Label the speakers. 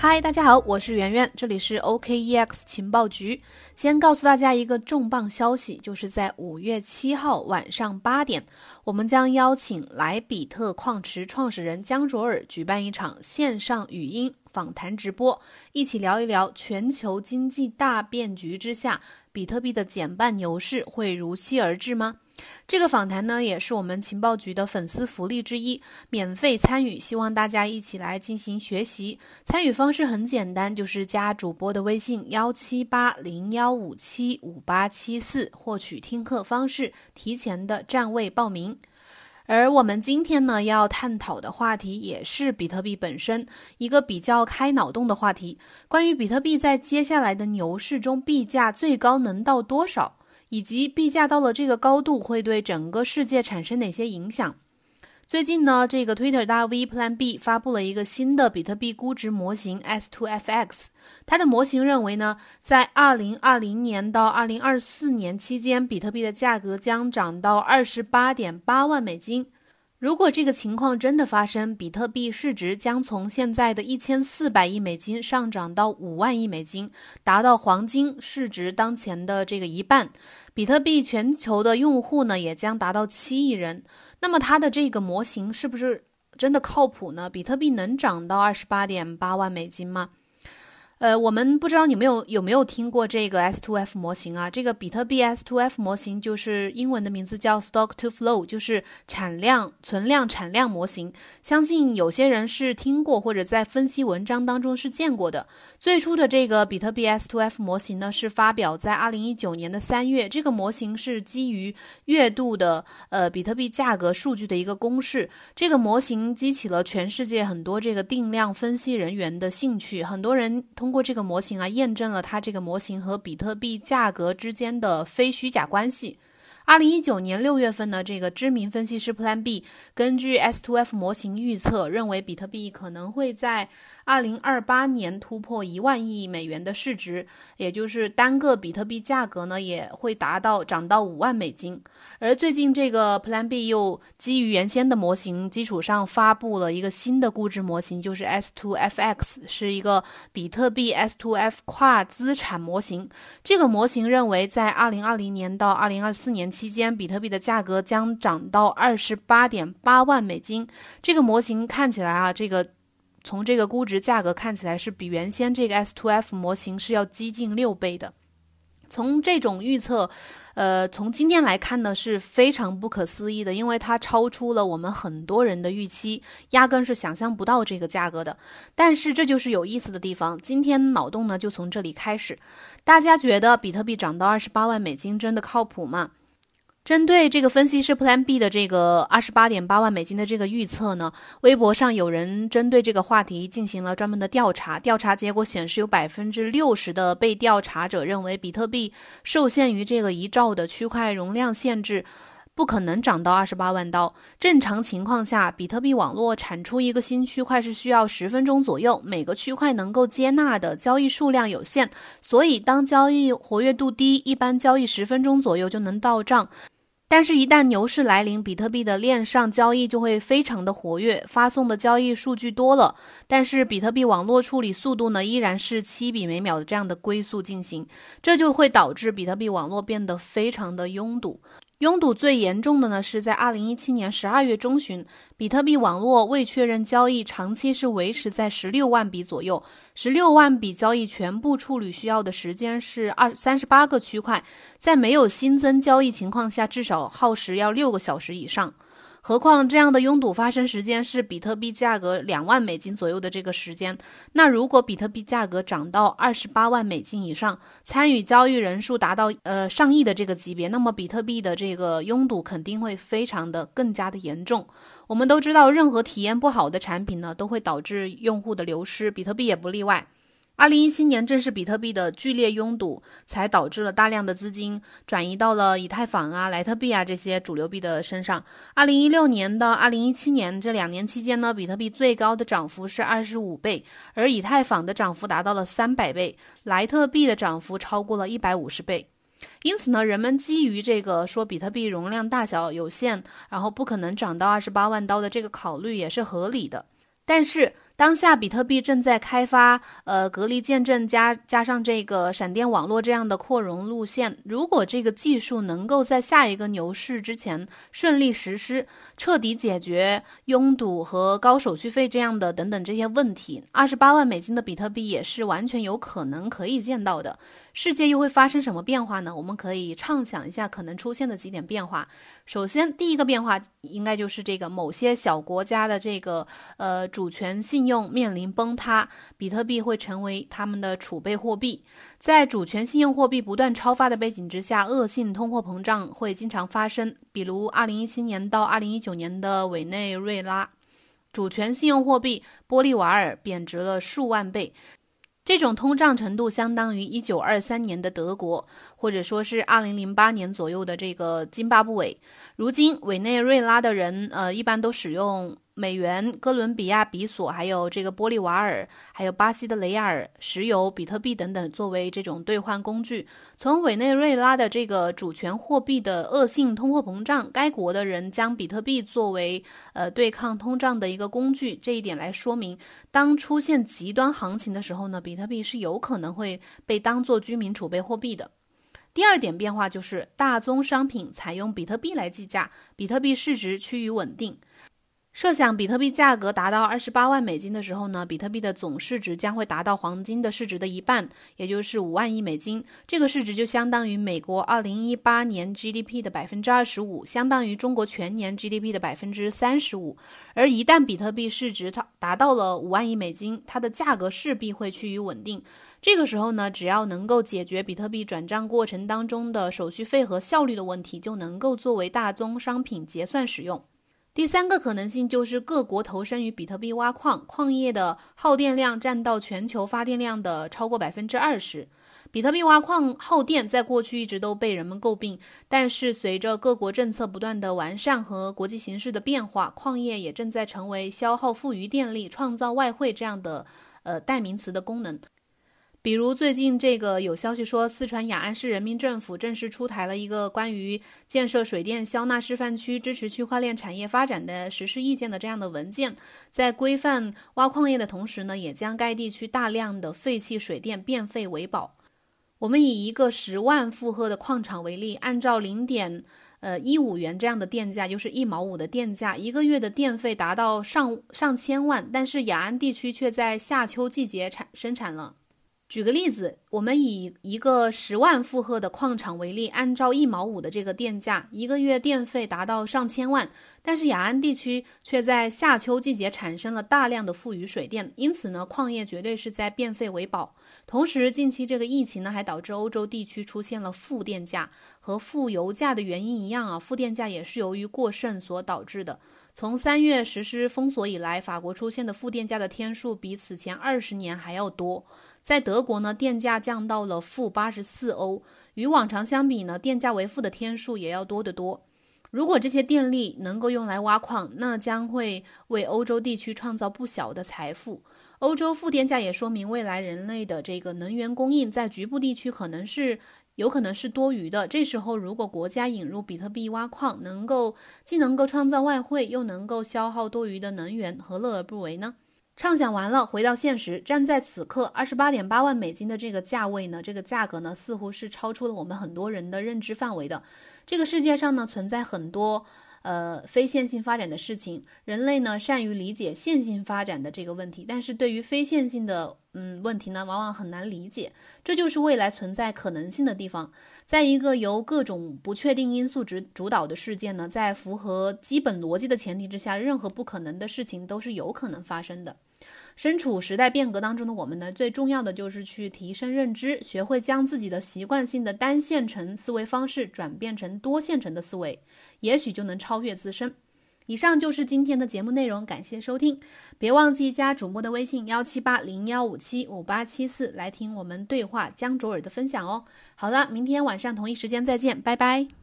Speaker 1: 嗨，大家好，我是圆圆，这里是 OKEX 情报局。先告诉大家一个重磅消息，就是在五月七号晚上八点，我们将邀请莱比特矿池创始人江卓尔举办一场线上语音访谈直播，一起聊一聊全球经济大变局之下，比特币的减半牛市会如期而至吗？这个访谈呢，也是我们情报局的粉丝福利之一，免费参与，希望大家一起来进行学习。参与方式很简单，就是加主播的微信幺七八零幺五七五八七四，获取听课方式，提前的占位报名。而我们今天呢，要探讨的话题也是比特币本身一个比较开脑洞的话题，关于比特币在接下来的牛市中币价最高能到多少。以及币价到了这个高度会对整个世界产生哪些影响？最近呢，这个 Twitter 大 V Plan B 发布了一个新的比特币估值模型 S to F X，它的模型认为呢，在2020年到2024年期间，比特币的价格将涨到28.8万美金。如果这个情况真的发生，比特币市值将从现在的一千四百亿美金上涨到五万亿美金，达到黄金市值当前的这个一半。比特币全球的用户呢，也将达到七亿人。那么它的这个模型是不是真的靠谱呢？比特币能涨到二十八点八万美金吗？呃，我们不知道你们有有没有听过这个 S2F 模型啊？这个比特币 S2F 模型就是英文的名字叫 Stock to Flow，就是产量、存量、产量模型。相信有些人是听过或者在分析文章当中是见过的。最初的这个比特币 S2F 模型呢，是发表在2019年的三月。这个模型是基于月度的呃比特币价格数据的一个公式。这个模型激起了全世界很多这个定量分析人员的兴趣，很多人通。通过这个模型啊，验证了它这个模型和比特币价格之间的非虚假关系。二零一九年六月份呢，这个知名分析师 Plan B 根据 S2F 模型预测，认为比特币可能会在二零二八年突破一万亿美元的市值，也就是单个比特币价格呢也会达到涨到五万美金。而最近，这个 Plan B 又基于原先的模型基础上发布了一个新的估值模型，就是 S2FX，是一个比特币 S2F 跨资产模型。这个模型认为，在2020年到2024年期间，比特币的价格将涨到28.8万美金。这个模型看起来啊，这个从这个估值价格看起来是比原先这个 S2F 模型是要激进六倍的。从这种预测，呃，从今天来看呢，是非常不可思议的，因为它超出了我们很多人的预期，压根是想象不到这个价格的。但是这就是有意思的地方，今天脑洞呢就从这里开始。大家觉得比特币涨到二十八万美金真的靠谱吗？针对这个分析师 Plan B 的这个二十八点八万美金的这个预测呢，微博上有人针对这个话题进行了专门的调查。调查结果显示，有百分之六十的被调查者认为，比特币受限于这个一兆的区块容量限制，不可能涨到二十八万刀。正常情况下，比特币网络产出一个新区块是需要十分钟左右，每个区块能够接纳的交易数量有限，所以当交易活跃度低，一般交易十分钟左右就能到账。但是，一旦牛市来临，比特币的链上交易就会非常的活跃，发送的交易数据多了，但是比特币网络处理速度呢，依然是七笔每秒的这样的龟速进行，这就会导致比特币网络变得非常的拥堵。拥堵最严重的呢，是在二零一七年十二月中旬，比特币网络未确认交易长期是维持在十六万笔左右，十六万笔交易全部处理需要的时间是二三十八个区块，在没有新增交易情况下，至少耗时要六个小时以上。何况这样的拥堵发生时间是比特币价格两万美金左右的这个时间。那如果比特币价格涨到二十八万美金以上，参与交易人数达到呃上亿的这个级别，那么比特币的这个拥堵肯定会非常的更加的严重。我们都知道，任何体验不好的产品呢，都会导致用户的流失，比特币也不例外。二零一七年，正是比特币的剧烈拥堵，才导致了大量的资金转移到了以太坊啊、莱特币啊这些主流币的身上。二零一六年到二零一七年这两年期间呢，比特币最高的涨幅是二十五倍，而以太坊的涨幅达到了三百倍，莱特币的涨幅超过了一百五十倍。因此呢，人们基于这个说比特币容量大小有限，然后不可能涨到二十八万刀的这个考虑也是合理的。但是。当下比特币正在开发，呃，隔离见证加加上这个闪电网络这样的扩容路线。如果这个技术能够在下一个牛市之前顺利实施，彻底解决拥堵和高手续费这样的等等这些问题，二十八万美金的比特币也是完全有可能可以见到的。世界又会发生什么变化呢？我们可以畅想一下可能出现的几点变化。首先，第一个变化应该就是这个某些小国家的这个呃主权信用面临崩塌，比特币会成为他们的储备货币。在主权信用货币不断超发的背景之下，恶性通货膨胀会经常发生。比如，二零一七年到二零一九年的委内瑞拉主权信用货币玻利瓦尔贬值了数万倍。这种通胀程度相当于一九二三年的德国，或者说是二零零八年左右的这个津巴布韦。如今，委内瑞拉的人呃一般都使用。美元、哥伦比亚比索，还有这个玻利瓦尔，还有巴西的雷亚尔、石油、比特币等等，作为这种兑换工具。从委内瑞拉的这个主权货币的恶性通货膨胀，该国的人将比特币作为呃对抗通胀的一个工具，这一点来说明，当出现极端行情的时候呢，比特币是有可能会被当做居民储备货币的。第二点变化就是大宗商品采用比特币来计价，比特币市值趋于稳定。设想比特币价格达到二十八万美金的时候呢，比特币的总市值将会达到黄金的市值的一半，也就是五万亿美金。这个市值就相当于美国二零一八年 GDP 的百分之二十五，相当于中国全年 GDP 的百分之三十五。而一旦比特币市值它达到了五万亿美金，它的价格势必会趋于稳定。这个时候呢，只要能够解决比特币转账过程当中的手续费和效率的问题，就能够作为大宗商品结算使用。第三个可能性就是各国投身于比特币挖矿，矿业的耗电量占到全球发电量的超过百分之二十。比特币挖矿耗电，在过去一直都被人们诟病，但是随着各国政策不断的完善和国际形势的变化，矿业也正在成为消耗富余电力、创造外汇这样的呃代名词的功能。比如最近这个有消息说，四川雅安市人民政府正式出台了一个关于建设水电消纳示范区、支持区块链产业发展的实施意见的这样的文件，在规范挖矿业的同时呢，也将该地区大量的废弃水电变废为宝。我们以一个十万负荷的矿场为例，按照零点呃一五元这样的电价，就是一毛五的电价，一个月的电费达到上上千万，但是雅安地区却在夏秋季节产生产了。举个例子，我们以一个十万负荷的矿场为例，按照一毛五的这个电价，一个月电费达到上千万。但是雅安地区却在夏秋季节产生了大量的富余水电，因此呢，矿业绝对是在变废为宝。同时，近期这个疫情呢，还导致欧洲地区出现了负电价，和负油价的原因一样啊，负电价也是由于过剩所导致的。从三月实施封锁以来，法国出现的负电价的天数比此前二十年还要多。在德国呢，电价降到了负八十四欧，与往常相比呢，电价为负的天数也要多得多。如果这些电力能够用来挖矿，那将会为欧洲地区创造不小的财富。欧洲负电价也说明未来人类的这个能源供应在局部地区可能是有可能是多余的。这时候，如果国家引入比特币挖矿，能够既能够创造外汇，又能够消耗多余的能源，何乐而不为呢？畅想完了，回到现实，站在此刻二十八点八万美金的这个价位呢，这个价格呢，似乎是超出了我们很多人的认知范围的。这个世界上呢，存在很多。呃，非线性发展的事情，人类呢善于理解线性发展的这个问题，但是对于非线性的嗯问题呢，往往很难理解。这就是未来存在可能性的地方。在一个由各种不确定因素主主导的事件呢，在符合基本逻辑的前提之下，任何不可能的事情都是有可能发生的。身处时代变革当中的我们呢，最重要的就是去提升认知，学会将自己的习惯性的单线程思维方式转变成多线程的思维，也许就能超越自身。以上就是今天的节目内容，感谢收听，别忘记加主播的微信幺七八零幺五七五八七四来听我们对话江卓尔的分享哦。好了，明天晚上同一时间再见，拜拜。